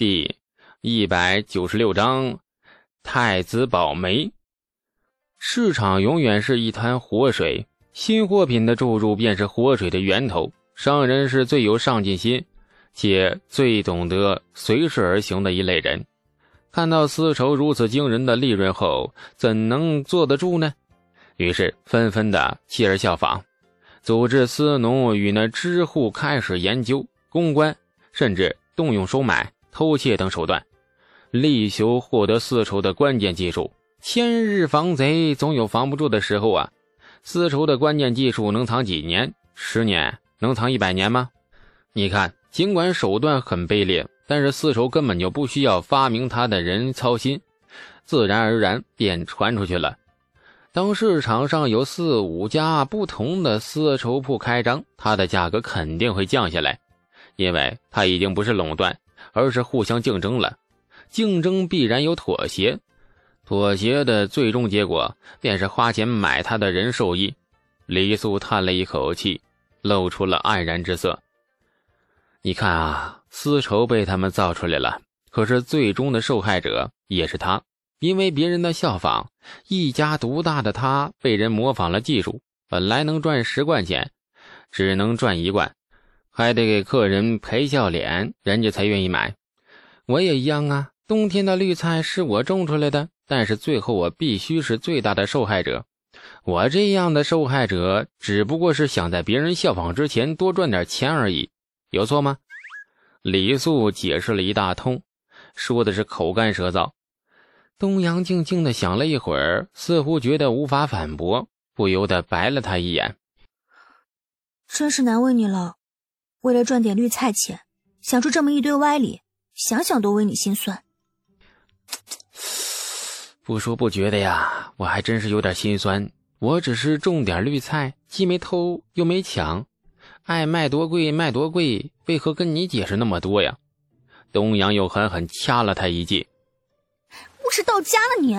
第一百九十六章太子保媒。市场永远是一滩活水，新货品的注入便是活水的源头。商人是最有上进心，且最懂得随势而行的一类人。看到丝绸如此惊人的利润后，怎能坐得住呢？于是纷纷的弃而效仿，组织丝农与那织户开始研究公关，甚至动用收买。偷窃等手段，力求获得丝绸的关键技术。千日防贼，总有防不住的时候啊！丝绸的关键技术能藏几年？十年？能藏一百年吗？你看，尽管手段很卑劣，但是丝绸根本就不需要发明它的人操心，自然而然便传出去了。当市场上有四五家不同的丝绸铺开张，它的价格肯定会降下来，因为它已经不是垄断。而是互相竞争了，竞争必然有妥协，妥协的最终结果便是花钱买他的人受益。李素叹了一口气，露出了黯然之色。你看啊，丝绸被他们造出来了，可是最终的受害者也是他，因为别人的效仿，一家独大的他被人模仿了技术，本来能赚十贯钱，只能赚一贯。还得给客人赔笑脸，人家才愿意买。我也一样啊，冬天的绿菜是我种出来的，但是最后我必须是最大的受害者。我这样的受害者，只不过是想在别人效仿之前多赚点钱而已，有错吗？李素解释了一大通，说的是口干舌燥。东阳静静的想了一会儿，似乎觉得无法反驳，不由得白了他一眼。真是难为你了。为了赚点绿菜钱，想出这么一堆歪理，想想都为你心酸。不说不觉得呀，我还真是有点心酸。我只是种点绿菜，既没偷又没抢，爱卖多贵卖多贵，为何跟你解释那么多呀？东阳又狠狠掐了他一记。无耻到家了你！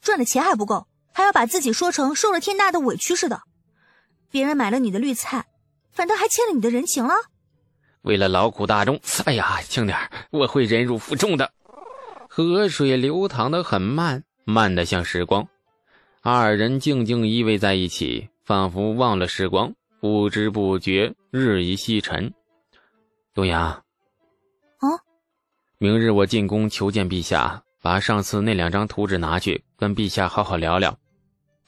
赚的钱还不够，还要把自己说成受了天大的委屈似的。别人买了你的绿菜。反倒还欠了你的人情了。为了劳苦大众，哎呀，轻点我会忍辱负重的。河水流淌的很慢，慢的像时光。二人静静依偎在一起，仿佛忘了时光，不知不觉日已西沉。东阳，啊，明日我进宫求见陛下，把上次那两张图纸拿去，跟陛下好好聊聊。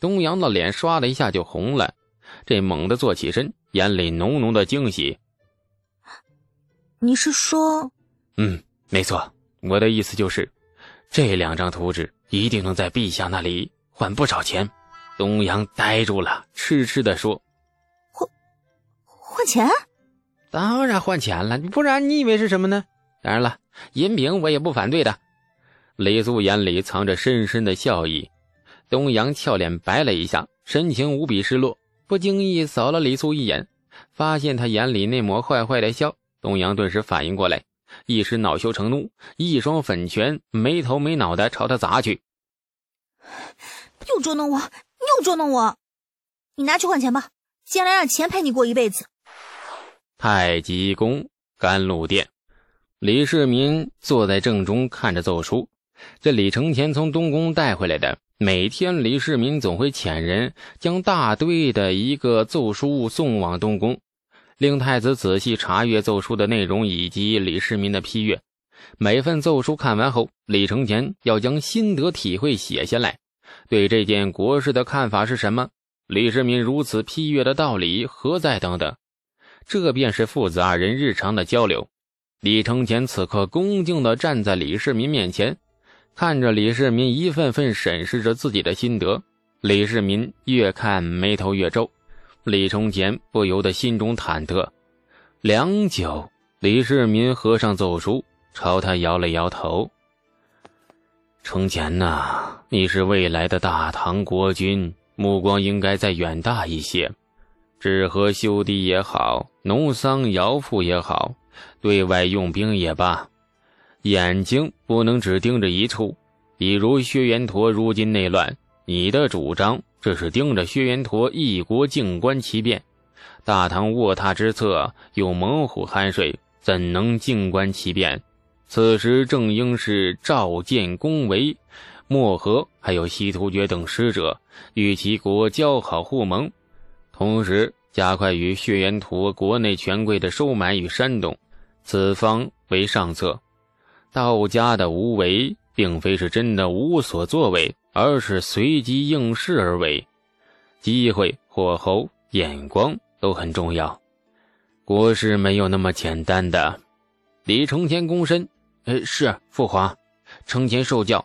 东阳的脸唰的一下就红了，这猛地坐起身。眼里浓浓的惊喜。你是说？嗯，没错，我的意思就是，这两张图纸一定能在陛下那里换不少钱。东阳呆住了，痴痴的说：“换换钱？当然换钱了，不然你以为是什么呢？当然了，银饼我也不反对的。”李素眼里藏着深深的笑意。东阳俏脸白了一下，神情无比失落。不经意扫了李素一眼，发现他眼里那抹坏坏的笑，东阳顿时反应过来，一时恼羞成怒，一双粉拳没头没脑的朝他砸去。又捉弄我，又捉弄我！你拿去换钱吧，将来让钱陪你过一辈子。太极宫甘露殿，李世民坐在正中看着奏书，这李承乾从东宫带回来的。每天，李世民总会遣人将大堆的一个奏书送往东宫，令太子仔细查阅奏书的内容以及李世民的批阅。每份奏书看完后，李承乾要将心得体会写下来，对这件国事的看法是什么？李世民如此批阅的道理何在？等等，这便是父子二人日常的交流。李承乾此刻恭敬地站在李世民面前。看着李世民一份份审视着自己的心得，李世民越看眉头越皱，李承乾不由得心中忐忑。良久，李世民合上奏书，朝他摇了摇头：“承乾呐，你是未来的大唐国君，目光应该再远大一些。治河修堤也好，农桑徭赋也好，对外用兵也罢。”眼睛不能只盯着一处，比如薛延陀如今内乱，你的主张这是盯着薛延陀一国静观其变。大唐卧榻之侧有猛虎酣睡，怎能静观其变？此时正应是召见宫闱、漠河还有西突厥等使者，与其国交好互盟，同时加快与薛元陀国内权贵的收买与煽动。此方为上策。道家的无为，并非是真的无所作为，而是随机应势而为。机会、火候、眼光都很重要。国事没有那么简单的。李承乾躬身。呃，是父皇，承乾受教。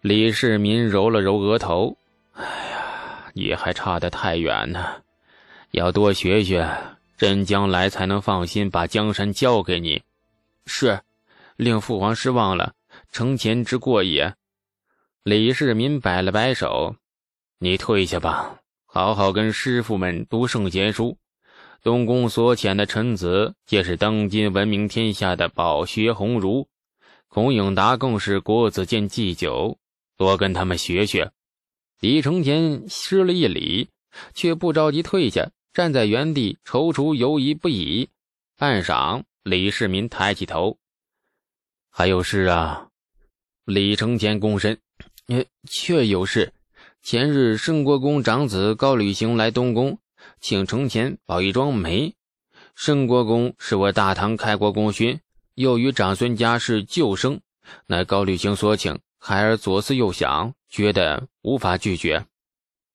李世民揉了揉额头，哎呀，你还差得太远呢，要多学学，朕将来才能放心把江山交给你。是，令父皇失望了，承前之过也。李世民摆了摆手，你退下吧，好好跟师傅们读圣贤书。东宫所遣的臣子，皆是当今闻名天下的饱学鸿儒。孔颖达更是国子监祭酒，多跟他们学学。李承乾施了一礼，却不着急退下，站在原地踌躇犹疑不已。半晌，李世民抬起头：“还有事啊？”李承乾躬身：“呃，确有事。前日申国公长子高履行来东宫。”请承前保一桩媒。申国公是我大唐开国功勋，又与长孙家是旧生，乃高履行所请。孩儿左思右想，觉得无法拒绝。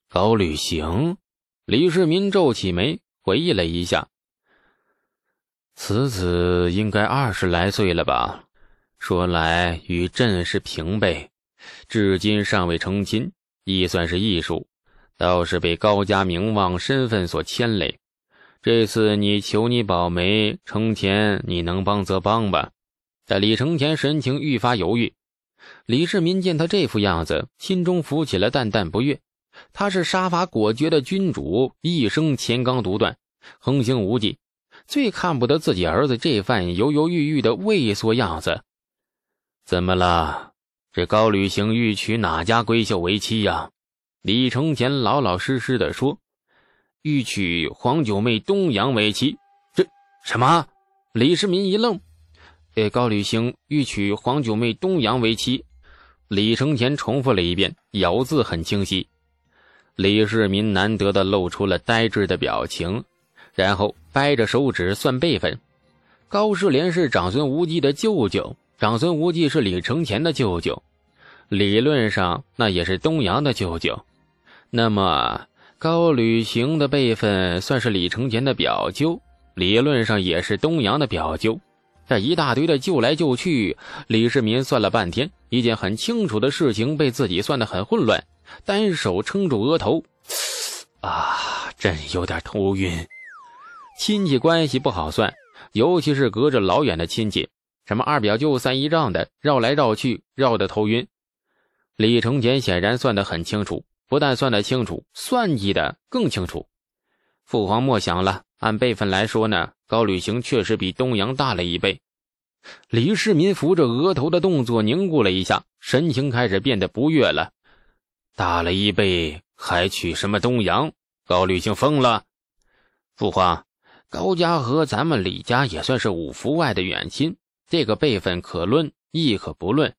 高履行，李世民皱起眉，回忆了一下。此子应该二十来岁了吧？说来与朕是平辈，至今尚未成亲，亦算是艺术。倒是被高家名望、身份所牵累。这次你求你保媒，承前你能帮则帮吧。但李承前神情愈发犹豫。李世民见他这副样子，心中浮起了淡淡不悦。他是杀伐果决的君主，一生乾纲独断，横行无忌，最看不得自己儿子这番犹犹豫豫的畏缩样子。怎么了？这高履行欲娶哪家闺秀为妻呀？李承乾老老实实的说：“欲娶黄九妹东阳为妻。”这什么？李世民一愣。呃，高履行欲娶黄九妹东阳为妻。李承乾重复了一遍，咬字很清晰。李世民难得的露出了呆滞的表情，然后掰着手指算辈分。高士廉是长孙无忌的舅舅，长孙无忌是李承乾的舅舅，理论上那也是东阳的舅舅。那么高履行的辈分算是李承乾的表舅，理论上也是东阳的表舅。这一大堆的救来救去，李世民算了半天，一件很清楚的事情被自己算得很混乱，单手撑住额头，啊，真有点头晕。亲戚关系不好算，尤其是隔着老远的亲戚，什么二表舅、三姨丈的，绕来绕去，绕得头晕。李承乾显然算得很清楚。不但算得清楚，算计的更清楚。父皇莫想了，按辈分来说呢，高履行确实比东阳大了一倍。李世民扶着额头的动作凝固了一下，神情开始变得不悦了。大了一倍，还娶什么东阳？高履行疯了！父皇，高家和咱们李家也算是五福外的远亲，这个辈分可论，亦可不论。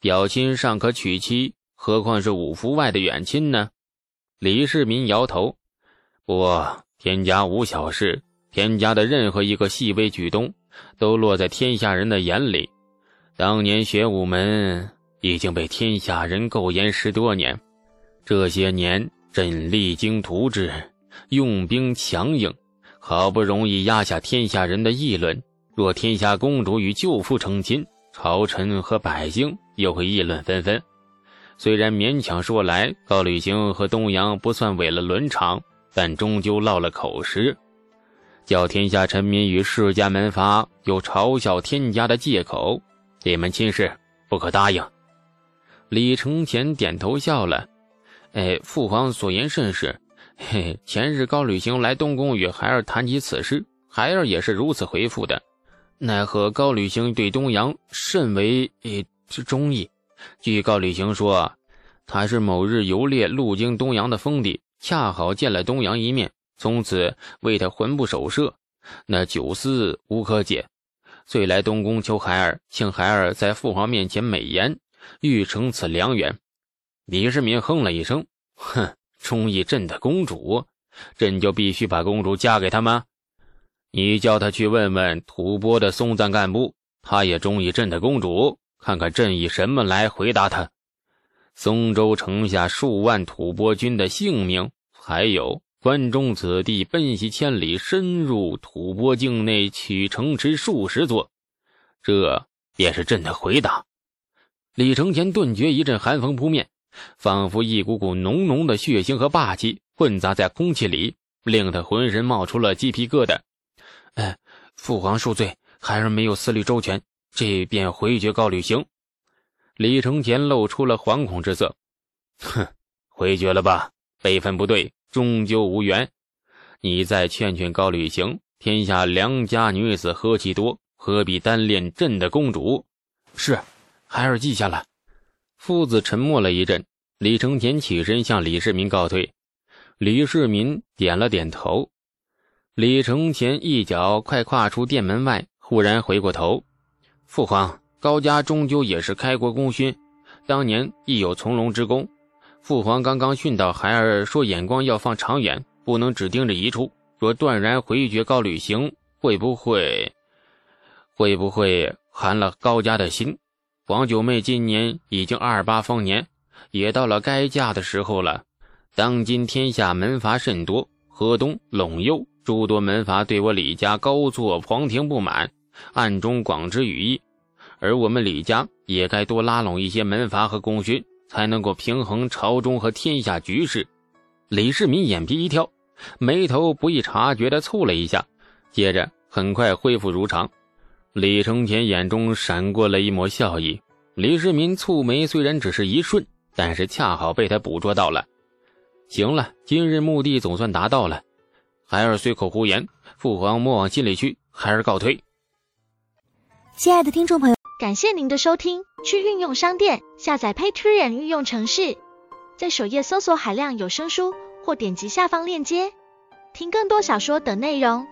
表亲尚可娶妻。何况是五福外的远亲呢？李世民摇头：“不，天家无小事，天家的任何一个细微举动，都落在天下人的眼里。当年玄武门已经被天下人构言十多年，这些年朕励精图治，用兵强硬，好不容易压下天下人的议论。若天下公主与舅父成亲，朝臣和百姓又会议论纷纷。”虽然勉强说来，高履行和东阳不算违了伦常，但终究落了口实，叫天下臣民与世家门阀有嘲笑天家的借口，这门亲事不可答应。李承乾点头笑了：“哎，父皇所言甚是。嘿，前日高履行来东宫与孩儿谈及此事，孩儿也是如此回复的。奈何高履行对东阳甚为之中意。”据高履行说，他是某日游猎路经东阳的封地，恰好见了东阳一面，从此为他魂不守舍。那酒肆无可解，遂来东宫求孩儿，请孩儿在父皇面前美言，欲成此良缘。李世民哼了一声：“哼，忠义朕的公主，朕就必须把公主嫁给他吗？你叫他去问问吐蕃的松赞干部，他也中意朕的公主，看看朕以什么来回答他。松州城下数万吐蕃军的性命，还有……”关中子弟奔袭千里，深入吐蕃境内，取城池数十座，这便是朕的回答。李承乾顿觉一阵寒风扑面，仿佛一股股浓浓的血腥和霸气混杂在空气里，令他浑身冒出了鸡皮疙瘩。哎，父皇恕罪，孩儿没有思虑周全，这便回绝告旅行。李承乾露出了惶恐之色，哼，回绝了吧，辈分不对。终究无缘，你再劝劝高履行。天下良家女子何其多，何必单恋朕的公主？是，孩儿记下了。父子沉默了一阵，李承乾起身向李世民告退。李世民点了点头。李承乾一脚快跨出殿门外，忽然回过头：“父皇，高家终究也是开国功勋，当年亦有从龙之功。”父皇刚刚训导孩儿说：“眼光要放长远，不能只盯着一处。若断然回绝高旅行，会不会会不会寒了高家的心？王九妹今年已经二八丰年，也到了该嫁的时候了。当今天下门阀甚多，河东、陇右诸多门阀对我李家高坐皇庭不满，暗中广之羽翼。而我们李家也该多拉拢一些门阀和功勋。”才能够平衡朝中和天下局势。李世民眼皮一跳，眉头不易察觉的蹙了一下，接着很快恢复如常。李承乾眼中闪过了一抹笑意。李世民蹙眉虽然只是一瞬，但是恰好被他捕捉到了。行了，今日目的总算达到了。孩儿随口胡言，父皇莫往心里去。孩儿告退。亲爱的听众朋友。感谢您的收听，去运用商店下载 Patreon 运用城市，在首页搜索海量有声书，或点击下方链接听更多小说等内容。